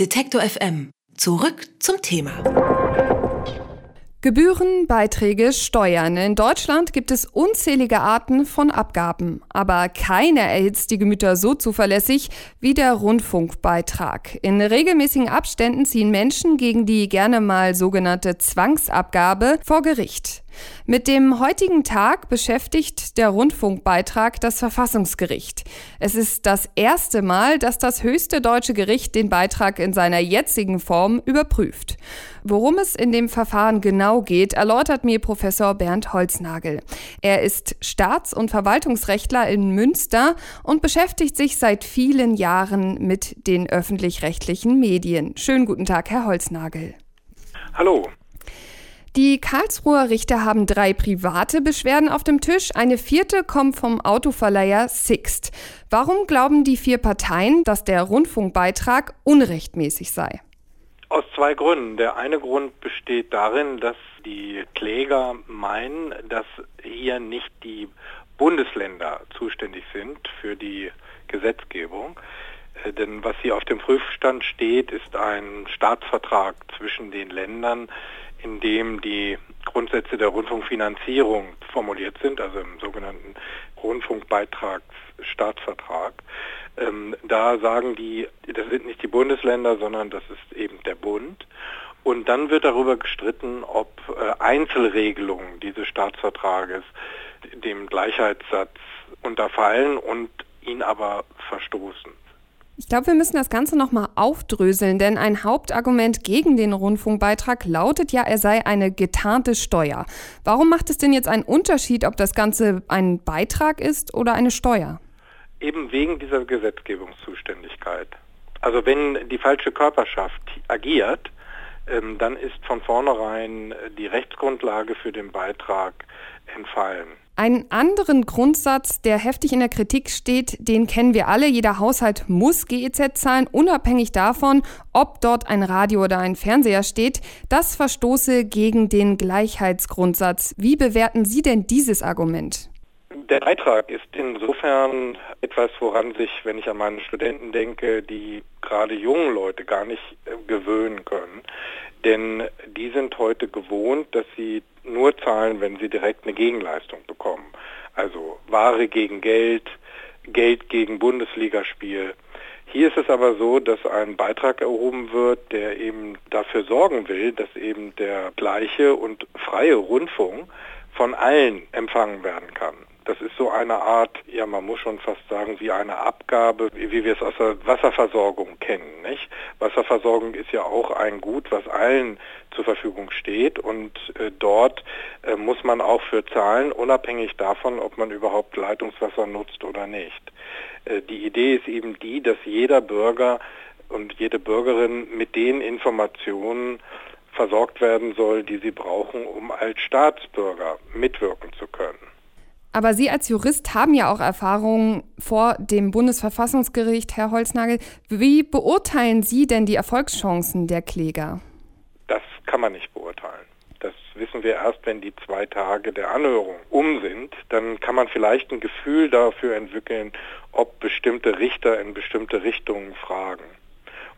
Detektor FM. Zurück zum Thema. Gebühren, Beiträge, Steuern. In Deutschland gibt es unzählige Arten von Abgaben. Aber keiner erhitzt die Gemüter so zuverlässig wie der Rundfunkbeitrag. In regelmäßigen Abständen ziehen Menschen gegen die gerne mal sogenannte Zwangsabgabe vor Gericht. Mit dem heutigen Tag beschäftigt der Rundfunkbeitrag das Verfassungsgericht. Es ist das erste Mal, dass das höchste deutsche Gericht den Beitrag in seiner jetzigen Form überprüft. Worum es in dem Verfahren genau geht, erläutert mir Professor Bernd Holznagel. Er ist Staats- und Verwaltungsrechtler in Münster und beschäftigt sich seit vielen Jahren mit den öffentlich-rechtlichen Medien. Schönen guten Tag, Herr Holznagel. Hallo. Die Karlsruher Richter haben drei private Beschwerden auf dem Tisch. Eine vierte kommt vom Autoverleiher Sixt. Warum glauben die vier Parteien, dass der Rundfunkbeitrag unrechtmäßig sei? Aus zwei Gründen. Der eine Grund besteht darin, dass die Kläger meinen, dass hier nicht die Bundesländer zuständig sind für die Gesetzgebung. Äh, denn was hier auf dem Prüfstand steht, ist ein Staatsvertrag zwischen den Ländern, in dem die Grundsätze der Rundfunkfinanzierung formuliert sind, also im sogenannten Rundfunkbeitragsstaatsvertrag. Ähm, da sagen die, das sind nicht die Bundesländer, sondern das ist eben der Bund. Und dann wird darüber gestritten, ob äh, Einzelregelungen dieses Staatsvertrages dem Gleichheitssatz unterfallen und ihn aber verstoßen. Ich glaube, wir müssen das Ganze nochmal aufdröseln, denn ein Hauptargument gegen den Rundfunkbeitrag lautet ja, er sei eine getarnte Steuer. Warum macht es denn jetzt einen Unterschied, ob das Ganze ein Beitrag ist oder eine Steuer? Eben wegen dieser Gesetzgebungszuständigkeit. Also wenn die falsche Körperschaft agiert, ähm, dann ist von vornherein die Rechtsgrundlage für den Beitrag entfallen. Einen anderen Grundsatz, der heftig in der Kritik steht, den kennen wir alle. Jeder Haushalt muss GEZ zahlen, unabhängig davon, ob dort ein Radio oder ein Fernseher steht. Das verstoße gegen den Gleichheitsgrundsatz. Wie bewerten Sie denn dieses Argument? Der Beitrag ist insofern etwas, woran sich, wenn ich an meine Studenten denke, die gerade jungen Leute gar nicht äh, gewöhnen können. Denn die sind heute gewohnt, dass sie nur zahlen, wenn sie direkt eine Gegenleistung bekommen. Also Ware gegen Geld, Geld gegen Bundesligaspiel. Hier ist es aber so, dass ein Beitrag erhoben wird, der eben dafür sorgen will, dass eben der gleiche und freie Rundfunk von allen empfangen werden kann. Das ist so eine Art, ja man muss schon fast sagen, wie eine Abgabe, wie wir es aus der Wasserversorgung kennen. Nicht? Wasserversorgung ist ja auch ein Gut, was allen zur Verfügung steht und äh, dort äh, muss man auch für zahlen, unabhängig davon, ob man überhaupt Leitungswasser nutzt oder nicht. Äh, die Idee ist eben die, dass jeder Bürger und jede Bürgerin mit den Informationen versorgt werden soll, die sie brauchen, um als Staatsbürger mitwirken zu können. Aber Sie als Jurist haben ja auch Erfahrungen vor dem Bundesverfassungsgericht, Herr Holznagel. Wie beurteilen Sie denn die Erfolgschancen der Kläger? Das kann man nicht beurteilen. Das wissen wir erst, wenn die zwei Tage der Anhörung um sind. Dann kann man vielleicht ein Gefühl dafür entwickeln, ob bestimmte Richter in bestimmte Richtungen fragen.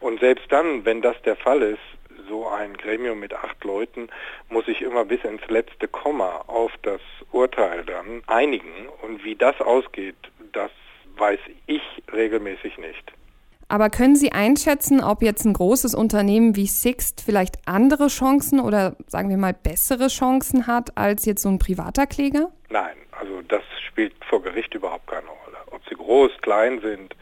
Und selbst dann, wenn das der Fall ist, so ein Gremium mit acht Leuten muss sich immer bis ins letzte Komma auf das Urteil dann einigen. Und wie das ausgeht, das weiß ich regelmäßig nicht. Aber können Sie einschätzen, ob jetzt ein großes Unternehmen wie Sixt vielleicht andere Chancen oder sagen wir mal bessere Chancen hat als jetzt so ein privater Kläger? Nein, also das spielt vor Gericht überhaupt keine Rolle. Ob sie groß, klein sind,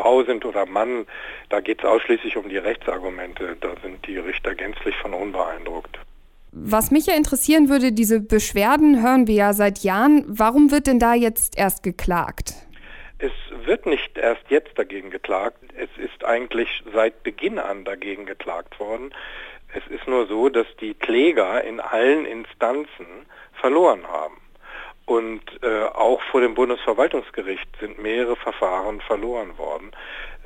Frau sind oder Mann, da geht es ausschließlich um die Rechtsargumente. Da sind die Richter gänzlich von unbeeindruckt. Was mich ja interessieren würde, diese Beschwerden hören wir ja seit Jahren. Warum wird denn da jetzt erst geklagt? Es wird nicht erst jetzt dagegen geklagt. Es ist eigentlich seit Beginn an dagegen geklagt worden. Es ist nur so, dass die Kläger in allen Instanzen verloren haben. Und äh, auch vor dem Bundesverwaltungsgericht sind mehrere Verfahren verloren worden.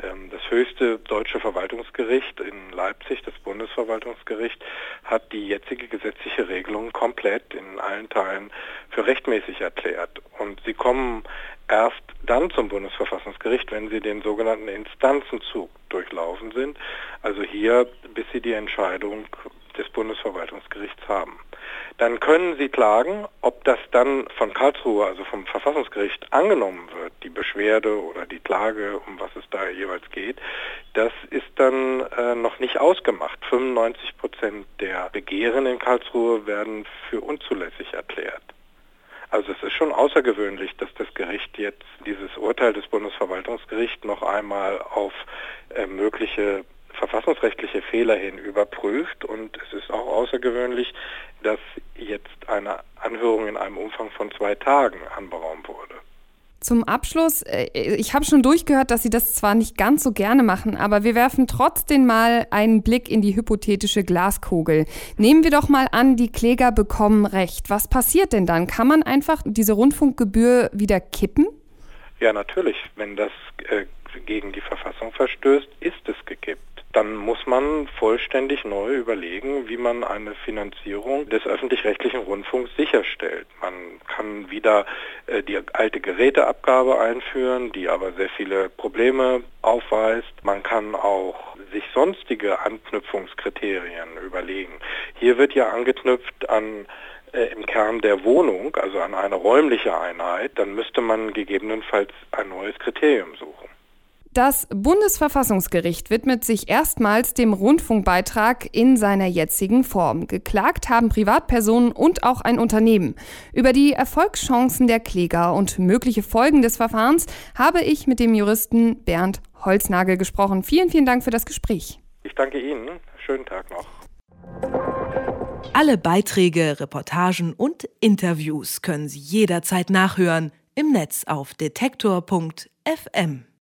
Ähm, das höchste deutsche Verwaltungsgericht in Leipzig, das Bundesverwaltungsgericht, hat die jetzige gesetzliche Regelung komplett in allen Teilen für rechtmäßig erklärt. Und sie kommen erst dann zum Bundesverfassungsgericht, wenn sie den sogenannten Instanzenzug durchlaufen sind. Also hier, bis sie die Entscheidung des Bundesverwaltungsgerichts haben. Dann können Sie klagen, ob das dann von Karlsruhe, also vom Verfassungsgericht, angenommen wird, die Beschwerde oder die Klage, um was es da jeweils geht. Das ist dann äh, noch nicht ausgemacht. 95 Prozent der Begehren in Karlsruhe werden für unzulässig erklärt. Also es ist schon außergewöhnlich, dass das Gericht jetzt dieses Urteil des Bundesverwaltungsgerichts noch einmal auf äh, mögliche verfassungsrechtliche Fehler hin überprüft und es ist auch außergewöhnlich, dass jetzt eine Anhörung in einem Umfang von zwei Tagen anberaumt wurde. Zum Abschluss, äh, ich habe schon durchgehört, dass Sie das zwar nicht ganz so gerne machen, aber wir werfen trotzdem mal einen Blick in die hypothetische Glaskugel. Nehmen wir doch mal an, die Kläger bekommen Recht. Was passiert denn dann? Kann man einfach diese Rundfunkgebühr wieder kippen? Ja, natürlich. Wenn das äh, gegen die Verfassung verstößt, ist es gekippt dann muss man vollständig neu überlegen, wie man eine Finanzierung des öffentlich-rechtlichen Rundfunks sicherstellt. Man kann wieder äh, die alte Geräteabgabe einführen, die aber sehr viele Probleme aufweist. Man kann auch sich sonstige Anknüpfungskriterien überlegen. Hier wird ja angeknüpft an äh, im Kern der Wohnung, also an eine räumliche Einheit, dann müsste man gegebenenfalls ein neues Kriterium suchen. Das Bundesverfassungsgericht widmet sich erstmals dem Rundfunkbeitrag in seiner jetzigen Form. Geklagt haben Privatpersonen und auch ein Unternehmen. Über die Erfolgschancen der Kläger und mögliche Folgen des Verfahrens habe ich mit dem Juristen Bernd Holznagel gesprochen. Vielen, vielen Dank für das Gespräch. Ich danke Ihnen. Schönen Tag noch. Alle Beiträge, Reportagen und Interviews können Sie jederzeit nachhören im Netz auf detektor.fm.